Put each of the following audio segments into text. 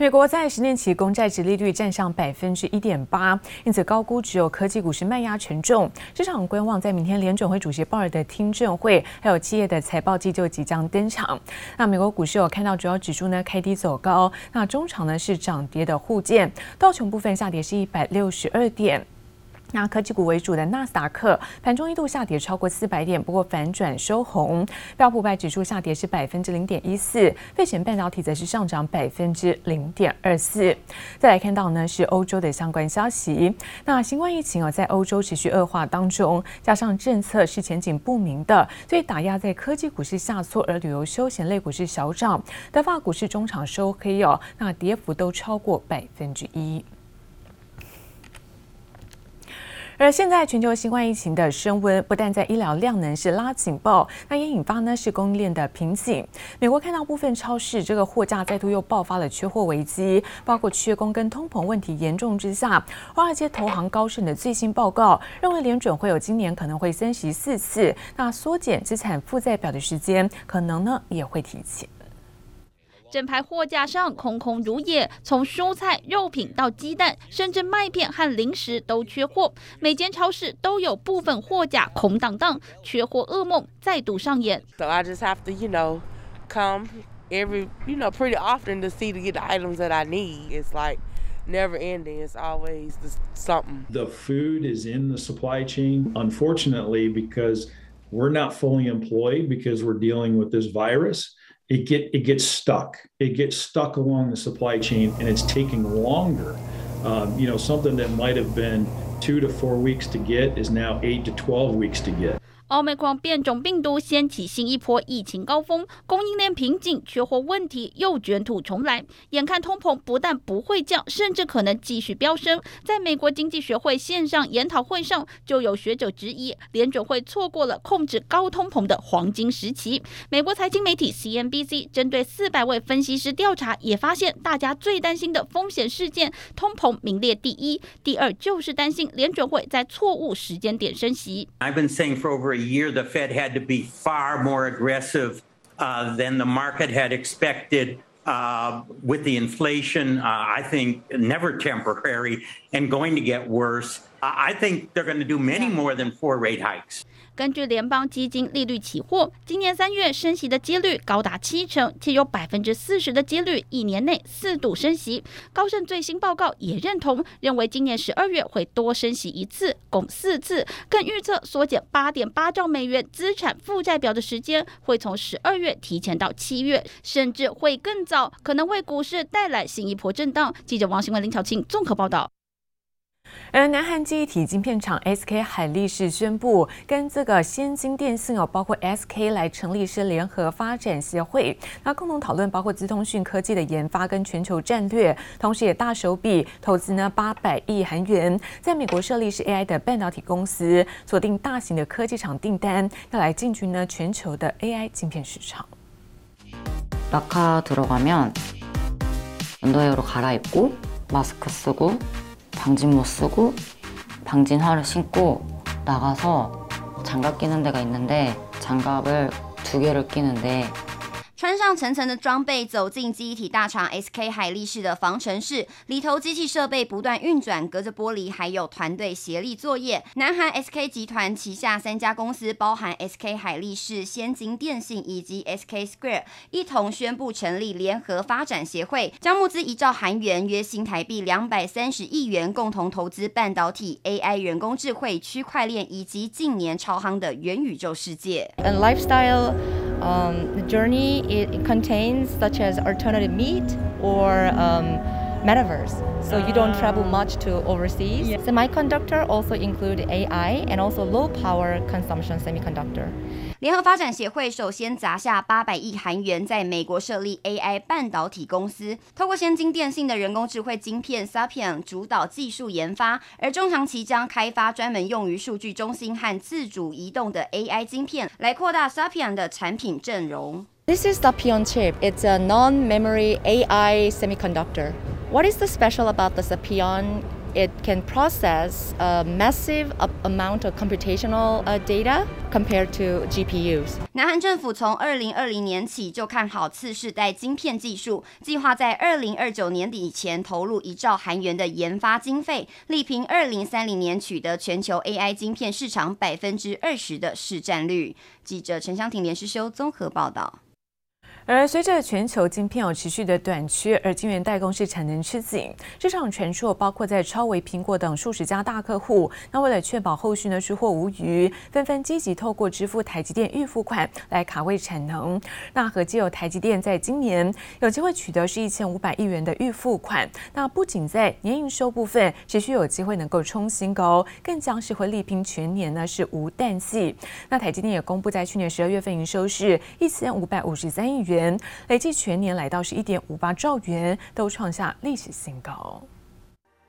美国在十年期公债殖利率站上百分之一点八，因此高估只有科技股市卖压沉重。市场观望在明天联准会主席鲍尔的听证会，还有企业的财报季就即将登场。那美国股市有看到主要指数呢开低走高，那中场呢是涨跌的互见，道琼部分下跌是一百六十二点。那科技股为主的纳斯达克盘中一度下跌超过四百点，不过反转收红。标普百指数下跌是百分之零点一四，费城半导体则是上涨百分之零点二四。再来看到呢是欧洲的相关消息，那新冠疫情啊在欧洲持续恶化当中，加上政策是前景不明的，所以打压在科技股市下挫，而旅游休闲类股市小涨。德法股市中场收黑哦，那跌幅都超过百分之一。而现在全球新冠疫情的升温，不但在医疗量能是拉警报，那也引发呢是供应链的瓶颈。美国看到部分超市这个货架再度又爆发了缺货危机，包括缺工跟通膨问题严重之下，华尔街投行高盛的最新报告认为，联准会有今年可能会升息四次，那缩减资产负债表的时间可能呢也会提前。整排货架上空空如也，从蔬菜、肉品到鸡蛋，甚至麦片和零食都缺货。每间超市都有部分货架空荡荡，缺货噩梦再度上演。So I just have to, you know, come every, you know, pretty often to see to get the items that I need. It's like never ending. It's always something. The food is in the supply chain, unfortunately, because we're not fully employed because we're dealing with this virus. It get it gets stuck. It gets stuck along the supply chain, and it's taking longer. Um, you know, something that might have been two to four weeks to get is now eight to twelve weeks to get. 奥密克戎变种病毒掀起新一波疫情高峰，供应链瓶颈、缺货问题又卷土重来。眼看通膨不但不会降，甚至可能继续飙升。在美国经济学会线上研讨会上，就有学者质疑，联准会错过了控制高通膨的黄金时期。美国财经媒体 CNBC 针对四百位分析师调查，也发现大家最担心的风险事件，通膨名列第一，第二就是担心联准会在错误时间点升息。I've been saying for over year the Fed had to be far more aggressive uh, than the market had expected. Uh, with the inflation, uh, I think never temporary and going to get worse. I think they're going to do many more than four rate hikes. 根据联邦基金利率期货，今年三月升息的几率高达七成，且有百分之四十的几率一年内四度升息。高盛最新报告也认同，认为今年十二月会多升息一次，共四次，更预测缩减八点八兆美元资产负债表的时间会从十二月提前到七月，甚至会更早，可能为股市带来新一波震荡。记者王新文、林巧清综合报道。而南韩记忆体晶片厂 SK 海力士宣布，跟这个先进电信哦，包括 SK 来成立是联合发展协会，那共同讨论包括资通讯科技的研发跟全球战略，同时也大手笔投资呢八百亿韩元，在美国设立是 AI 的半导体公司，锁定大型的科技厂订单，要来进军呢全球的 AI 晶片市场。라카들어가면언더웨어로갈아입고마스크쓰고 방진 못 쓰고 방진화를 신고 나가서 장갑 끼는 데가 있는데 장갑을 두 개를 끼는데 穿上层层的装备，走进机体大厂 SK 海力士的防尘室，里头机器设备不断运转，隔着玻璃还有团队协力作业。南韩 SK 集团旗下三家公司，包含 SK 海力士、先进电信以及 SK Square，一同宣布成立联合发展协会，将募资一兆韩元（约新台币两百三十亿元），共同投资半导体、AI、人工智慧、区块链以及近年超夯的元宇宙世界。And lifestyle, um, the journey. It contains such as alternative meat or um, metaverse. So you don't travel much to overseas. Yeah. Semiconductor also include AI and also low power consumption semiconductor. 联合发展协会首先砸下八百亿韩元，在美国设立 AI 半导体公司，透过先进电信的人工智慧晶片 Sapien 主导技术研发，而中长期将开发专门用于数据中心和自主移动的 AI 晶片，来扩大 Sapien 的产品阵容。This is Sapien chip. It's a non-memory AI semiconductor. What is the special about the Sapien it can process a massive amount of computational data compared to GPUs. 南韩政府从二零二零年起就看好次世代晶片技术，计划在二零二九年底前投入一兆韩元的研发经费，力拼二零三零年取得全球 AI 晶片市场百分之二十的市占率。记者陈湘婷、连诗修综合报道。而随着全球晶片有持续的短缺，而晶圆代工是产能吃紧，市场传出包括在超微、苹果等数十家大客户，那为了确保后续呢出货无虞，纷纷积极透过支付台积电预付款来卡位产能。那合计有台积电在今年有机会取得是一千五百亿元的预付款，那不仅在年营收部分持续有机会能够冲新高，更将是会力拼全年呢是无淡季。那台积电也公布在去年十二月份营收是一千五百五十三亿元。累计全年来到是一点五八兆元，都创下历史新高。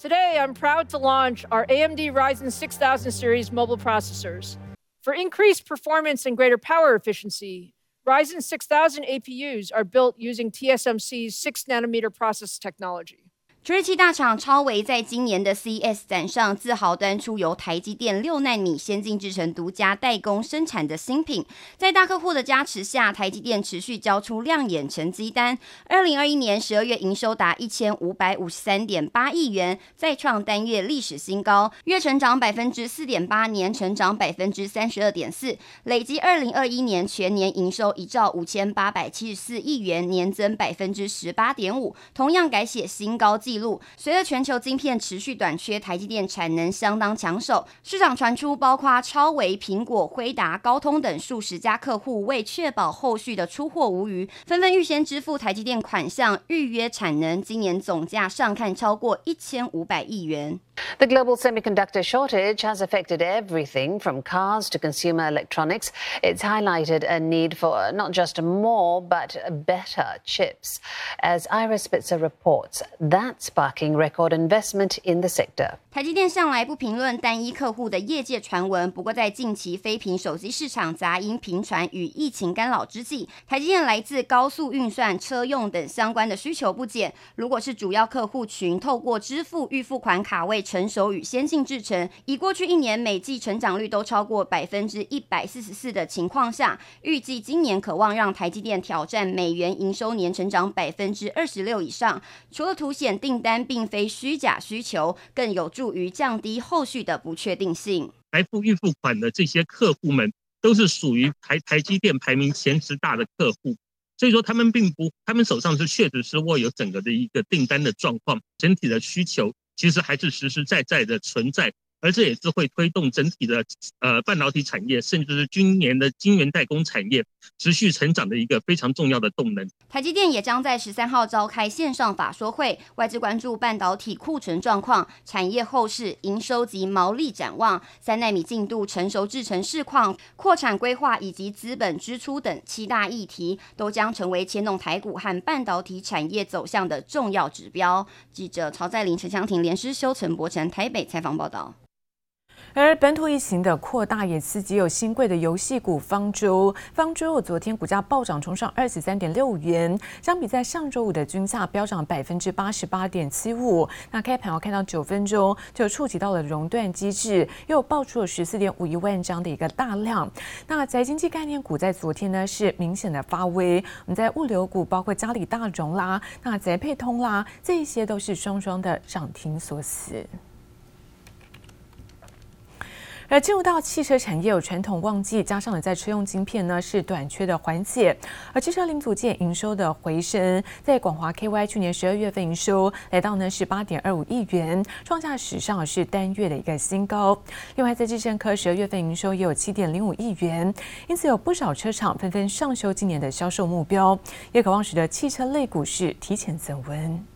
Today, I'm proud to launch our AMD Ryzen 6000 series mobile processors. For increased performance and greater power efficiency, Ryzen 6000 APUs are built using TSMC's 6 nanometer process technology. 处理器大厂超维在今年的 CS 展上自豪端出由台积电六奈米先进制程独家代工生产的新品，在大客户的加持下，台积电持续交出亮眼成绩单。二零二一年十二月营收达一千五百五十三点八亿元，再创单月历史新高，月成长百分之四点八，年成长百分之三十二点四，累计二零二一年全年营收一兆五千八百七十四亿元，年增百分之十八点五，同样改写新高纪。记录。随着全球晶片持续短缺，台积电产能相当抢手。市场传出，包括超维、苹果、辉达、高通等数十家客户，为确保后续的出货无虞，纷纷预先支付台积电款项，预约产能。今年总价上看超过一千五百亿元。The global semiconductor shortage has affected everything from cars to consumer electronics. It's highlighted a need for not just more, but better chips. As Ira Spitzer reports, that's sparking record investment in the sector. 台积电向来不评论单一客户的业界传闻，不过在近期非苹手机市场杂音频传与疫情干扰之际，台积电来自高速运算、车用等相关的需求不减。如果是主要客户群透过支付预付款卡位成熟与先进制程，以过去一年每季成长率都超过百分之一百四十四的情况下，预计今年可望让台积电挑战美元营收年成长百分之二十六以上。除了凸显订单并非虚假需求，更有助。助于降低后续的不确定性。来付预付款的这些客户们，都是属于台台积电排名前十大的客户，所以说他们并不，他们手上是确实是握有整个的一个订单的状况，整体的需求其实还是实实在在的存在。而这也是会推动整体的呃半导体产业，甚至是今年的晶圆代工产业持续成长的一个非常重要的动能。台积电也将在十三号召开线上法说会，外资关注半导体库存状况、产业后市、营收及毛利展望、三奈米进度、成熟制程市况、扩产规划以及资本支出等七大议题，都将成为牵动台股和半导体产业走向的重要指标。记者曹在林、陈湘婷、连诗修、陈柏成台北采访报道。而本土疫情的扩大也刺激有新贵的游戏股方舟，方舟昨天股价暴涨，冲上二十三点六元，相比在上周五的均价飙涨百分之八十八点七五。那开盘我看到九分钟就触及到了熔断机制，又爆出了十四点五一万张的一个大量。那宅经济概念股在昨天呢是明显的发威，我们在物流股包括嘉里大荣啦、那宅配通啦，这一些都是双双的涨停锁死。而进入到汽车产业有传统旺季，加上了在车用晶片呢是短缺的环节，而汽车零组件营收的回升，在广华 KY 去年十二月份营收来到呢是八点二五亿元，创下史上是单月的一个新高。另外在智胜科十二月份营收也有七点零五亿元，因此有不少车厂纷纷上修今年的销售目标，也渴望使得汽车类股市提前增温。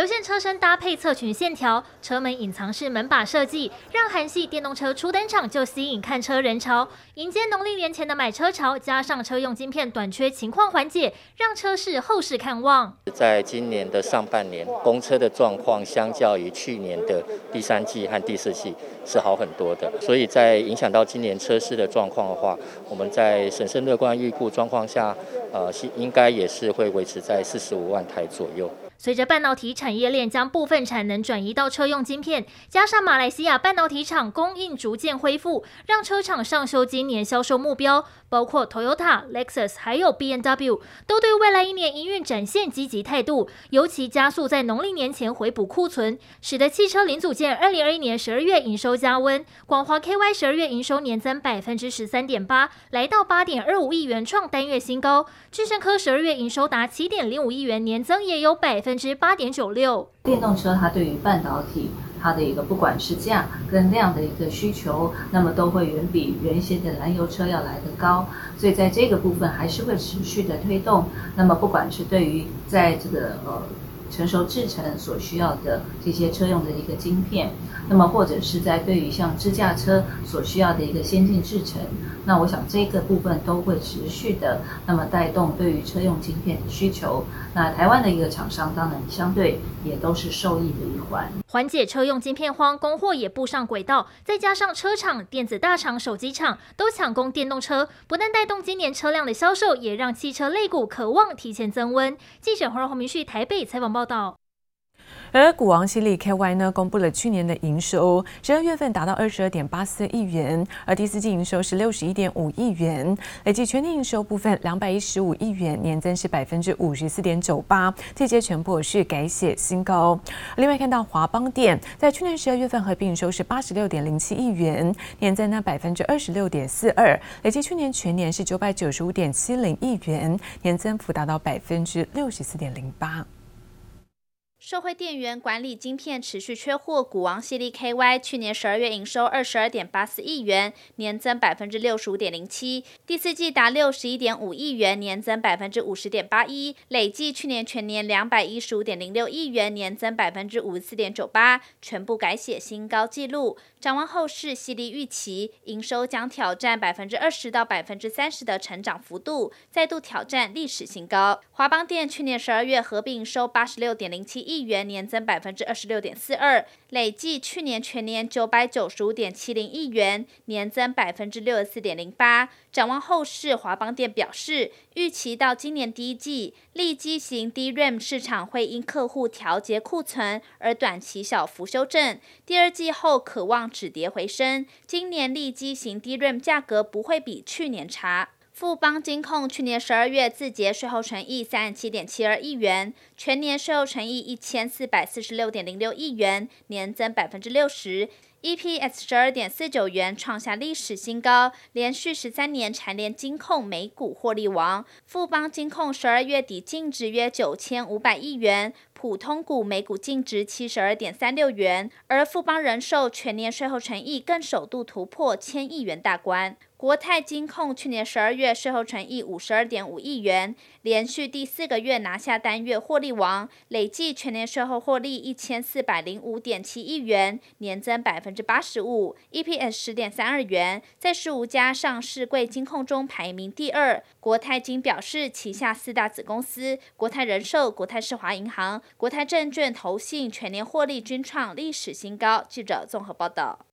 流线车身搭配侧裙线条，车门隐藏式门把设计，让韩系电动车初登场就吸引看车人潮。迎接农历年前的买车潮，加上车用晶片短缺情况缓解，让车市后市看旺。在今年的上半年，公车的状况相较于去年的第三季和第四季是好很多的，所以在影响到今年车市的状况的话，我们在审慎乐观预估状况下，呃，应该也是会维持在四十五万台左右。随着半导体产业链将部分产能转移到车用晶片，加上马来西亚半导体厂供应逐渐恢复，让车厂上修今年销售目标。包括 Toyota、Lexus 还有 BMW 都对未来一年营运展现积极态度，尤其加速在农历年前回补库存，使得汽车零组件二零二一年十二月营收加温。广华 KY 十二月营收年增百分之十三点八，来到八点二五亿元，创单月新高。智胜科十二月营收达七点零五亿元，年增也有百分分之八点九六。电动车它对于半导体。它的一个不管是价跟量的一个需求，那么都会远比原先的燃油车要来得高，所以在这个部分还是会持续的推动。那么不管是对于在这个呃成熟制程所需要的这些车用的一个晶片，那么或者是在对于像自驾车所需要的一个先进制程。那我想这个部分都会持续的，那么带动对于车用晶片的需求。那台湾的一个厂商当然相对也都是受益的一环。缓解车用晶片荒，供货也步上轨道，再加上车厂、电子大厂、手机厂都抢攻电动车，不但带动今年车辆的销售，也让汽车类股渴望提前增温。记者黄荣宏、明旭台北采访报道。而股王矽力 KY 呢，公布了去年的营收，十二月份达到二十二点八四亿元，而第四季营收是六十一点五亿元，累计全年营收部分两百一十五亿元，年增是百分之五十四点九八，这些全部是改写新高。另外看到华邦电在去年十二月份合并营收是八十六点零七亿元，年增呢百分之二十六点四二，累计去年全年是九百九十五点七零亿元，年增幅达到百分之六十四点零八。社会电源管理晶片持续缺货，股王矽力 KY 去年十二月营收二十二点八四亿元，年增百分之六十五点零七，第四季达六十一点五亿元，年增百分之五十点八一，累计去年全年两百一十五点零六亿元，年增百分之五十四点九八，全部改写新高纪录。展望后市，矽力预期营收将挑战百分之二十到百分之三十的成长幅度，再度挑战历史新高。华邦电去年十二月合并营收八十六点零七亿亿元，年增百分之二十六点四二，累计去年全年九百九十五点七零亿元，年增百分之六十四点零八。展望后市，华邦电表示，预期到今年第一季，利基型 DRAM 市场会因客户调节库存而短期小幅修正，第二季后可望止跌回升。今年利基型 DRAM 价格不会比去年差。富邦金控去年十二月自结税后纯益三十七点七二亿元，全年税后纯益一千四百四十六点零六亿元，年增百分之六十。EPS 十二点四九元，创下历史新高，连续十三年蝉联金控美股获利王。富邦金控十二月底净值约九千五百亿元，普通股每股净值七十二点三六元，而富邦人寿全年税后纯益更首度突破千亿元大关。国泰金控去年十二月税后纯益五十二点五亿元，连续第四个月拿下单月获利王，累计全年税后获利一千四百零五点七亿元，年增百分之八十五，EPS 十点三二元，在十五家上市柜金控中排名第二。国泰金表示，旗下四大子公司国泰人寿、国泰世华银行、国泰证券投信全年获利均创历史新高。记者综合报道。